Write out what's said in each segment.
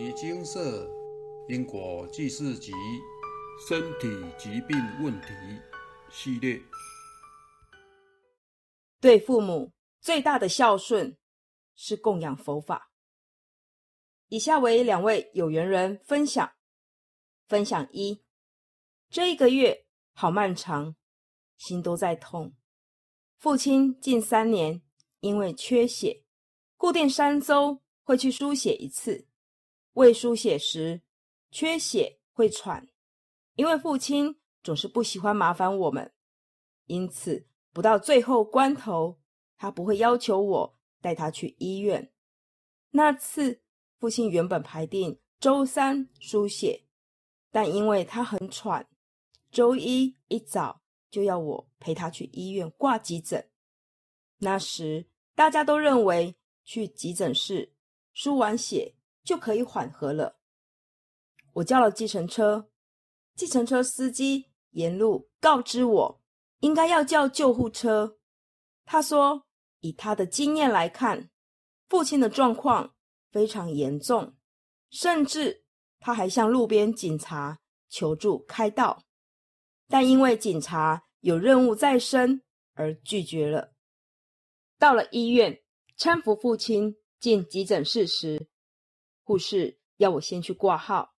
尼精舍因果记事集身体疾病问题系列。对父母最大的孝顺是供养佛法。以下为两位有缘人分享：分享一，这一个月好漫长，心都在痛。父亲近三年因为缺血，固定三周会去输血一次。未输血时缺血会喘，因为父亲总是不喜欢麻烦我们，因此不到最后关头，他不会要求我带他去医院。那次。父亲原本排定周三输血，但因为他很喘，周一一早就要我陪他去医院挂急诊。那时大家都认为去急诊室输完血就可以缓和了。我叫了计程车，计程车司机沿路告知我应该要叫救护车。他说，以他的经验来看，父亲的状况。非常严重，甚至他还向路边警察求助开道，但因为警察有任务在身而拒绝了。到了医院搀扶父亲进急诊室时，护士要我先去挂号。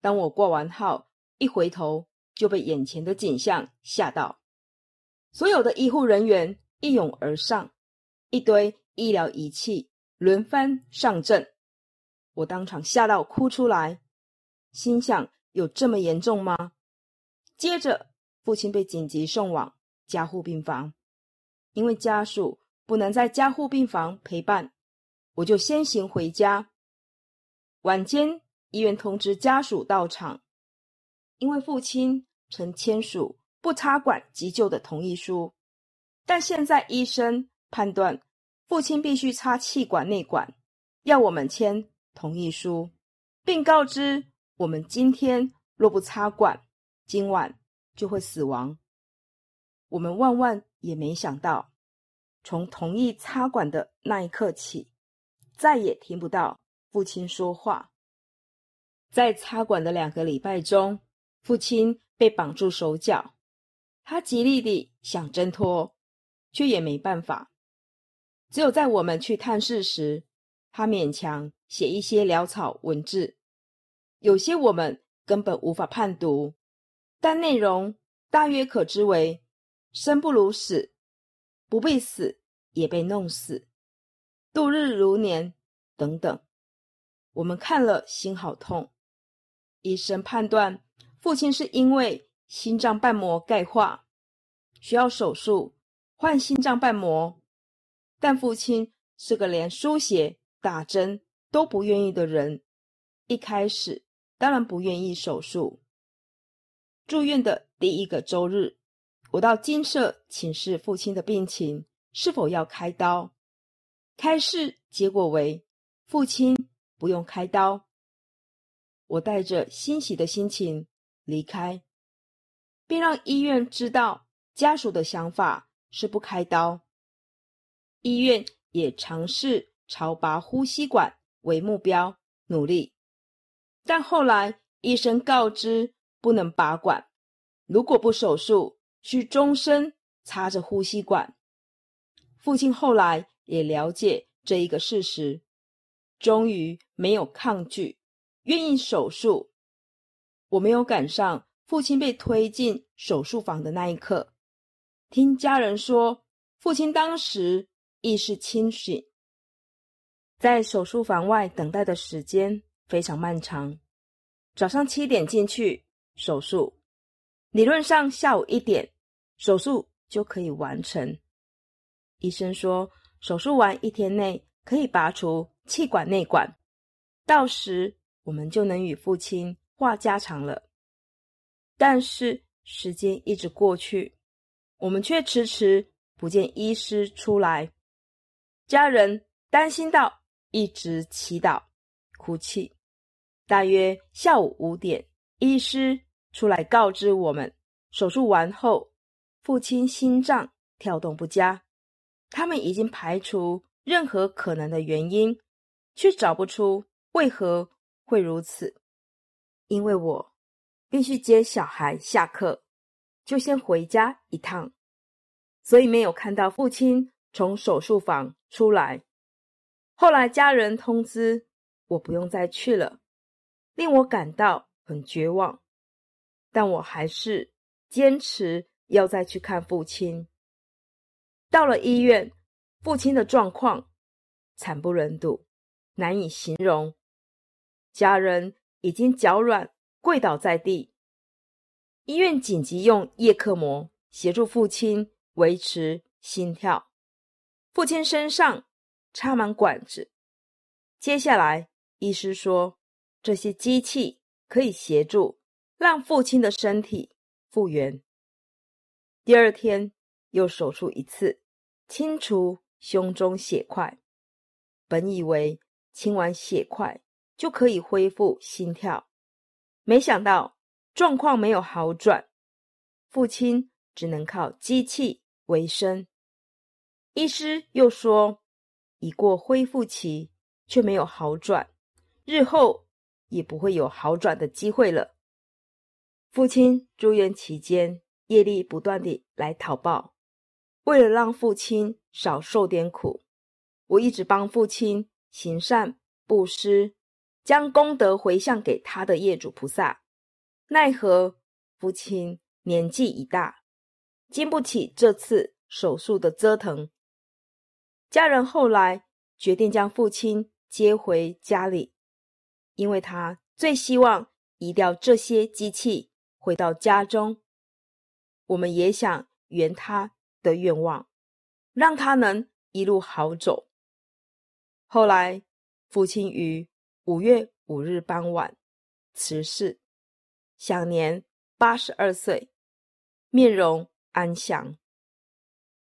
当我挂完号，一回头就被眼前的景象吓到，所有的医护人员一涌而上，一堆医疗仪器。轮番上阵，我当场吓到哭出来，心想：有这么严重吗？接着，父亲被紧急送往加护病房，因为家属不能在加护病房陪伴，我就先行回家。晚间，医院通知家属到场，因为父亲曾签署不插管急救的同意书，但现在医生判断。父亲必须插气管内管，要我们签同意书，并告知我们今天若不插管，今晚就会死亡。我们万万也没想到，从同意插管的那一刻起，再也听不到父亲说话。在插管的两个礼拜中，父亲被绑住手脚，他极力地想挣脱，却也没办法。只有在我们去探视时，他勉强写一些潦草文字，有些我们根本无法判读，但内容大约可知为“生不如死，不必死也被弄死，度日如年”等等。我们看了心好痛。医生判断父亲是因为心脏瓣膜钙化，需要手术换心脏瓣膜。但父亲是个连输血、打针都不愿意的人，一开始当然不愿意手术。住院的第一个周日，我到金舍请示父亲的病情，是否要开刀。开示结果为父亲不用开刀。我带着欣喜的心情离开，并让医院知道家属的想法是不开刀。医院也尝试朝拔呼吸管为目标努力，但后来医生告知不能拔管，如果不手术，需终身插着呼吸管。父亲后来也了解这一个事实，终于没有抗拒，愿意手术。我没有赶上父亲被推进手术房的那一刻，听家人说，父亲当时。意识清醒，在手术房外等待的时间非常漫长。早上七点进去手术，理论上下午一点手术就可以完成。医生说，手术完一天内可以拔除气管内管，到时我们就能与父亲话家常了。但是时间一直过去，我们却迟迟不见医师出来。家人担心到，一直祈祷、哭泣。大约下午五点，医师出来告知我们，手术完后，父亲心脏跳动不佳。他们已经排除任何可能的原因，却找不出为何会如此，因为我必须接小孩下课，就先回家一趟，所以没有看到父亲从手术房出来。后来家人通知我不用再去了，令我感到很绝望，但我还是坚持要再去看父亲。到了医院，父亲的状况惨不忍睹，难以形容。家人已经脚软，跪倒在地。医院紧急用叶克膜协助父亲维持心跳。父亲身上插满管子。接下来，医师说这些机器可以协助让父亲的身体复原。第二天又手术一次，清除胸中血块。本以为清完血块。就可以恢复心跳，没想到状况没有好转，父亲只能靠机器为生。医师又说，已过恢复期，却没有好转，日后也不会有好转的机会了。父亲住院期间，业力不断地来讨报，为了让父亲少受点苦，我一直帮父亲行善布施。将功德回向给他的业主菩萨，奈何父亲年纪已大，经不起这次手术的折腾。家人后来决定将父亲接回家里，因为他最希望移掉这些机器回到家中。我们也想圆他的愿望，让他能一路好走。后来，父亲于。五月五日傍晚辞世，享年八十二岁，面容安详。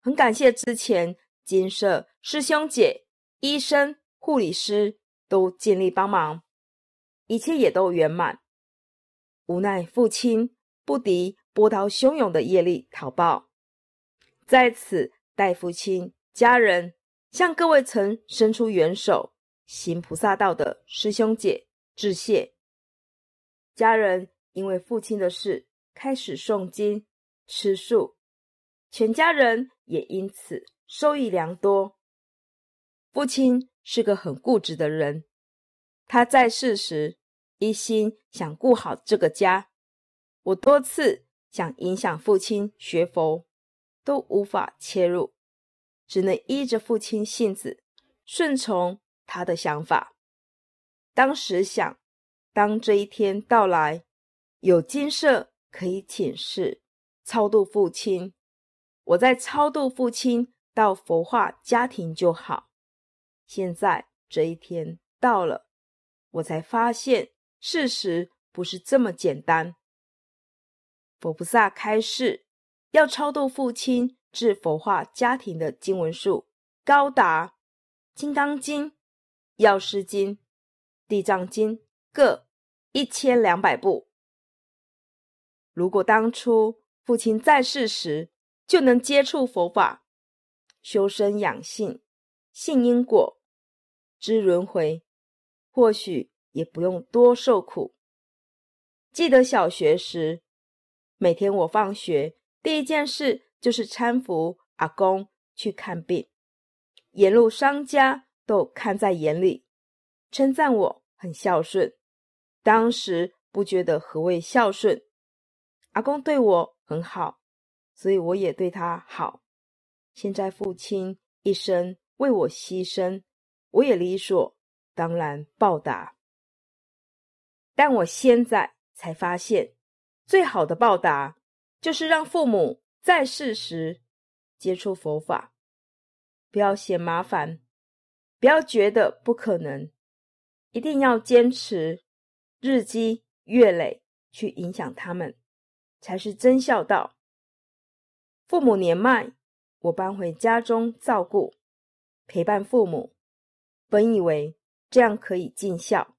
很感谢之前金舍师兄姐、医生、护理师都尽力帮忙，一切也都圆满。无奈父亲不敌波涛汹涌的业力逃报，在此代父亲家人向各位曾伸出援手。行菩萨道的师兄姐致谢，家人因为父亲的事开始诵经吃素，全家人也因此收益良多。父亲是个很固执的人，他在世时一心想顾好这个家。我多次想影响父亲学佛，都无法切入，只能依着父亲性子顺从。他的想法，当时想，当这一天到来，有金色可以请示超度父亲，我再超度父亲到佛化家庭就好。现在这一天到了，我才发现事实不是这么简单。佛菩萨开示，要超度父亲至佛化家庭的经文数高达《金刚经》。药师经、地藏经各一千两百部。如果当初父亲在世时就能接触佛法、修身养性、信因果、知轮回，或许也不用多受苦。记得小学时，每天我放学第一件事就是搀扶阿公去看病，沿路商家。都看在眼里，称赞我很孝顺。当时不觉得何谓孝顺，阿公对我很好，所以我也对他好。现在父亲一生为我牺牲，我也理所当然报答。但我现在才发现，最好的报答就是让父母在世时接触佛法，不要嫌麻烦。不要觉得不可能，一定要坚持，日积月累去影响他们，才是真孝道。父母年迈，我搬回家中照顾，陪伴父母。本以为这样可以尽孝，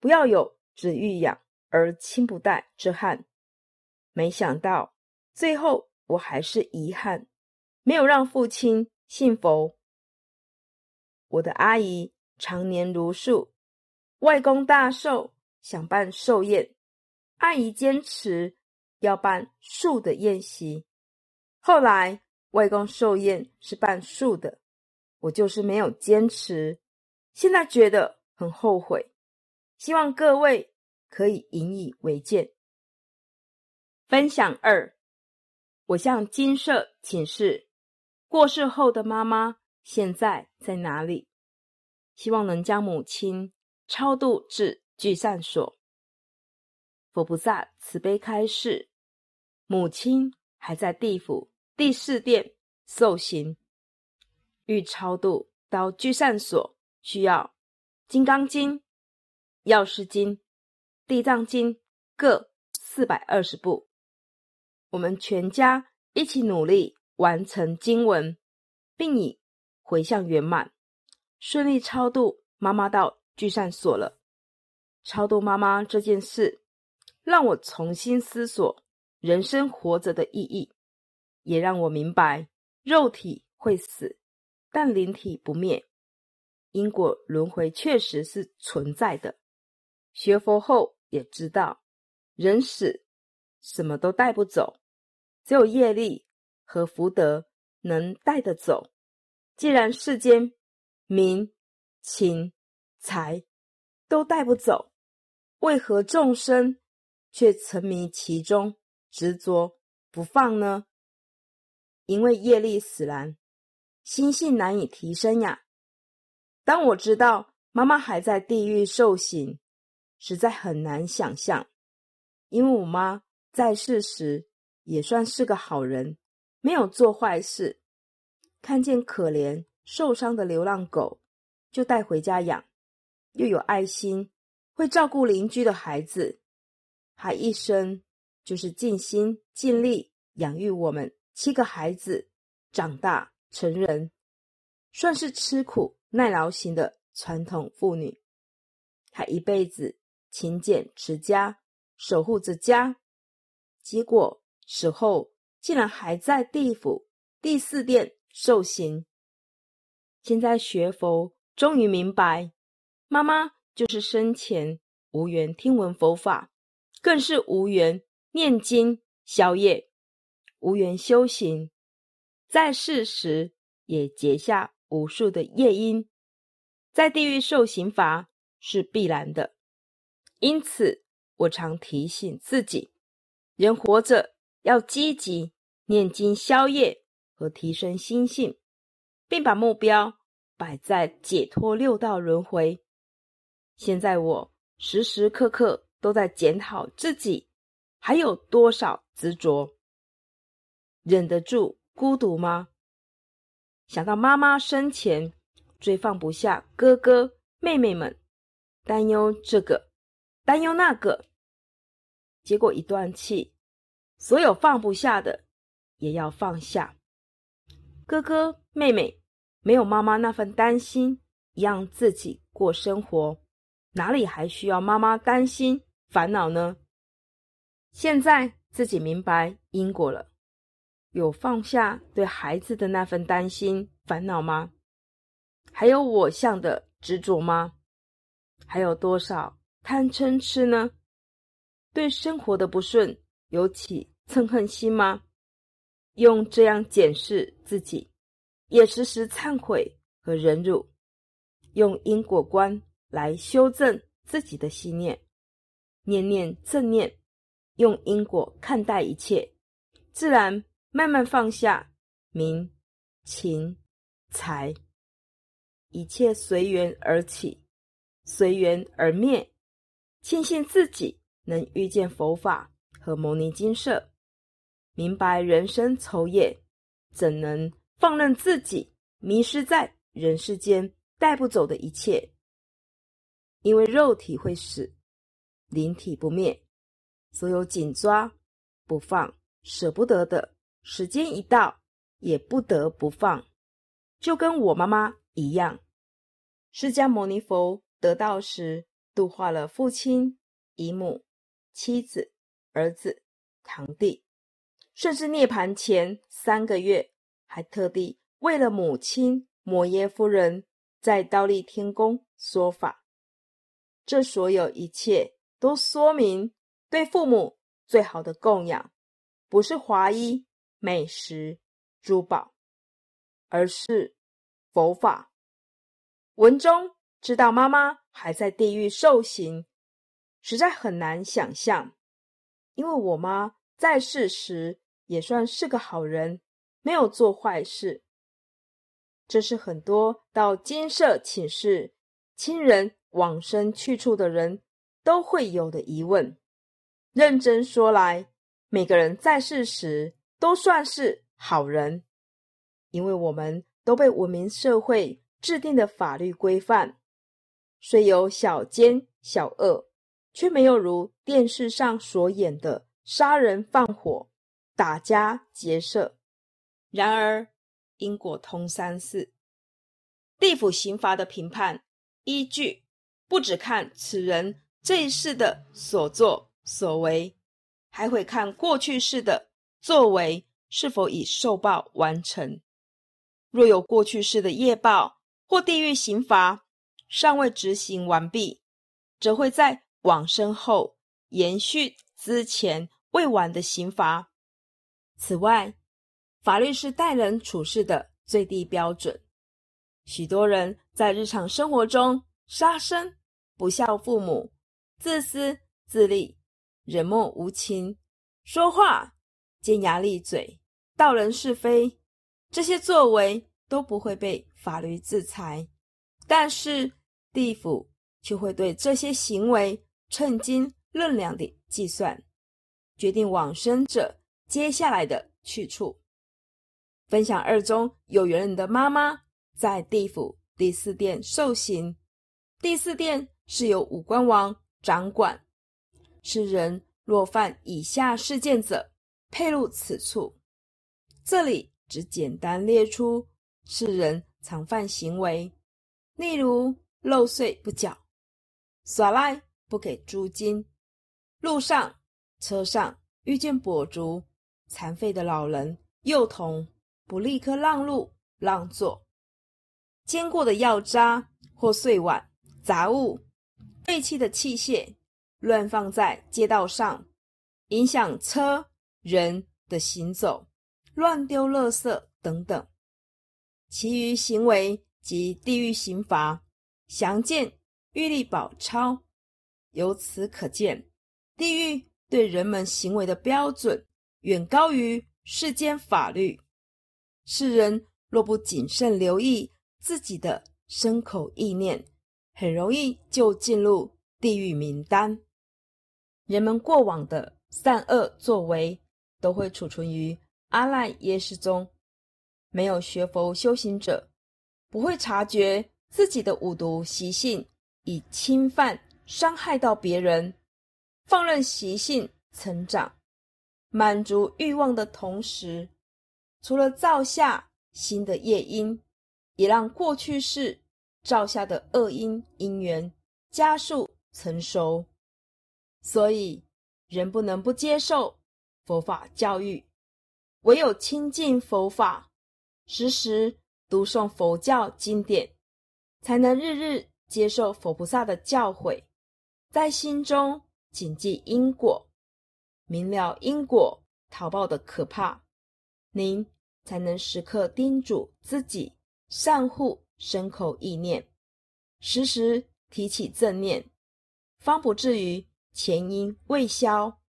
不要有子欲养而亲不待之憾。没想到最后我还是遗憾，没有让父亲信佛。我的阿姨常年如素，外公大寿，想办寿宴，阿姨坚持要办素的宴席。后来外公寿宴是办素的，我就是没有坚持，现在觉得很后悔。希望各位可以引以为戒。分享二，我向金舍请示，过世后的妈妈现在在哪里？希望能将母亲超度至聚散所。佛菩萨慈悲开示，母亲还在地府第四殿受刑，欲超度到聚散所，需要《金刚经》。药师经、地藏经各四百二十部，我们全家一起努力完成经文，并以回向圆满，顺利超度妈妈到聚散所了。超度妈妈这件事，让我重新思索人生活着的意义，也让我明白肉体会死，但灵体不灭，因果轮回确实是存在的。学佛后也知道，人死什么都带不走，只有业力和福德能带得走。既然世间名、情、财都带不走，为何众生却沉迷其中，执着不放呢？因为业力使然，心性难以提升呀。当我知道妈妈还在地狱受刑。实在很难想象，因为我妈在世时也算是个好人，没有做坏事。看见可怜受伤的流浪狗，就带回家养，又有爱心，会照顾邻居的孩子，还一生就是尽心尽力养育我们七个孩子长大成人，算是吃苦耐劳型的传统妇女，还一辈子。勤俭持家，守护着家，结果死后竟然还在地府第四殿受刑。现在学佛，终于明白，妈妈就是生前无缘听闻佛法，更是无缘念经消业，无缘修行，在世时也结下无数的业因，在地狱受刑罚是必然的。因此，我常提醒自己：人活着要积极念经消业和提升心性，并把目标摆在解脱六道轮回。现在我时时刻刻都在检讨自己还有多少执着，忍得住孤独吗？想到妈妈生前最放不下哥哥妹妹们，担忧这个。担忧那个，结果一断气，所有放不下的也要放下。哥哥妹妹没有妈妈那份担心，一样自己过生活，哪里还需要妈妈担心烦恼呢？现在自己明白因果了，有放下对孩子的那份担心烦恼吗？还有我相的执着吗？还有多少？贪嗔痴呢？对生活的不顺有起嗔恨心吗？用这样检视自己，也时时忏悔和忍辱，用因果观来修正自己的信念，念念正念，用因果看待一切，自然慢慢放下名、情、财，一切随缘而起，随缘而灭。庆幸自己能遇见佛法和牟尼金舍，明白人生愁业，怎能放任自己迷失在人世间带不走的一切？因为肉体会死，灵体不灭，所有紧抓不放、舍不得的，时间一到也不得不放。就跟我妈妈一样，释迦牟尼佛得道时。度化了父亲、姨母、妻子、儿子、堂弟，甚至涅盘前三个月，还特地为了母亲摩耶夫人在倒立天宫说法。这所有一切都说明，对父母最好的供养，不是华衣、美食、珠宝，而是佛法。文中知道妈妈还在地狱受刑，实在很难想象，因为我妈在世时也算是个好人，没有做坏事。这是很多到金舍请示亲人。往生去处的人都会有的疑问。认真说来，每个人在世时都算是好人，因为我们都被文明社会制定的法律规范。虽有小奸小恶，却没有如电视上所演的杀人放火、打家劫舍。然而，因果通三世，地府刑罚的评判依据。不只看此人这一世的所作所为，还会看过去世的作为是否已受报完成。若有过去世的业报或地狱刑罚尚未执行完毕，则会在往生后延续之前未完的刑罚。此外，法律是待人处事的最低标准。许多人在日常生活中。杀生、不孝父母、自私自利、冷漠无情、说话尖牙利嘴、道人是非，这些作为都不会被法律制裁，但是地府却会对这些行为称斤论两的计算，决定往生者接下来的去处。分享二中有缘人的妈妈在地府第四殿受刑。第四殿是由五官王掌管，世人若犯以下事件者，配入此处。这里只简单列出世人常犯行为，例如漏税不缴、耍赖不给租金、路上、车上遇见跛足、残废的老人、幼童，不立刻让路让座；煎过的药渣或碎碗。杂物、废弃的器械乱放在街道上，影响车人的行走；乱丢垃圾等等，其余行为及地域刑罚，详见《玉历宝钞》。由此可见，地狱对人们行为的标准远高于世间法律。世人若不谨慎留意自己的身口意念，很容易就进入地狱名单。人们过往的善恶作为都会储存于阿赖耶识中。没有学佛修行者，不会察觉自己的五毒习性已侵犯、伤害到别人，放任习性成长，满足欲望的同时，除了造下新的业因，也让过去世。造下的恶因因缘加速成熟，所以人不能不接受佛法教育，唯有亲近佛法，时时读诵佛教经典，才能日日接受佛菩萨的教诲，在心中谨记因果，明了因果逃报的可怕，您才能时刻叮嘱自己善护。身口意念，时时提起正念，方不至于前因未消，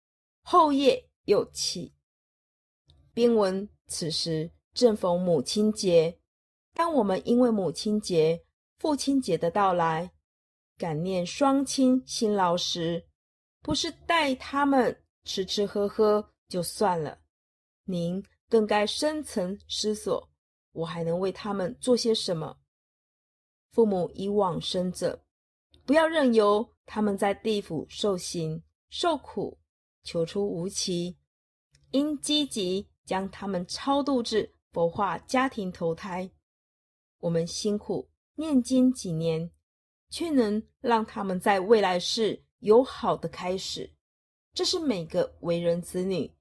后业又起。并闻此时正逢母亲节，当我们因为母亲节、父亲节的到来，感念双亲辛劳时，不是带他们吃吃喝喝就算了，您更该深层思索：我还能为他们做些什么？父母已往生者，不要任由他们在地府受刑受苦，求出无期。应积极将他们超度至佛化家庭投胎。我们辛苦念经几年，却能让他们在未来世有好的开始，这是每个为人子女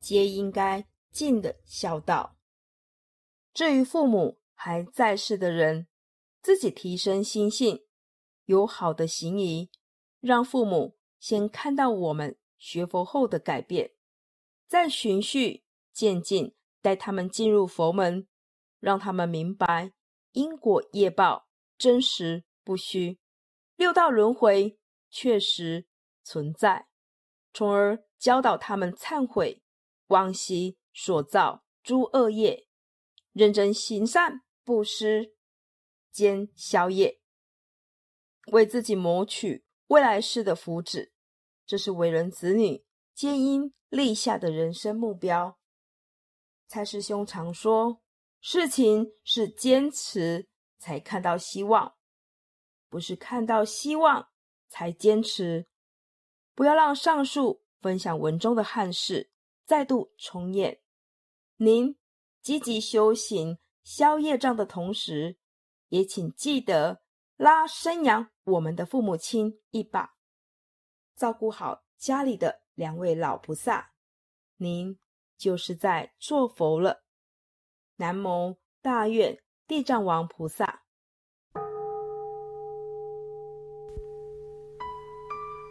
皆应该尽的孝道。至于父母还在世的人，自己提升心性，有好的行仪，让父母先看到我们学佛后的改变，再循序渐进带他们进入佛门，让他们明白因果业报真实不虚，六道轮回确实存在，从而教导他们忏悔往昔所造诸恶业，认真行善布施。兼宵夜，为自己谋取未来世的福祉，这是为人子女皆应立下的人生目标。蔡师兄常说，事情是坚持才看到希望，不是看到希望才坚持。不要让上述分享文中的憾事再度重演。您积极修行消业障的同时，也请记得拉生养我们的父母亲一把，照顾好家里的两位老菩萨，您就是在做佛了。南无大愿地藏王菩萨。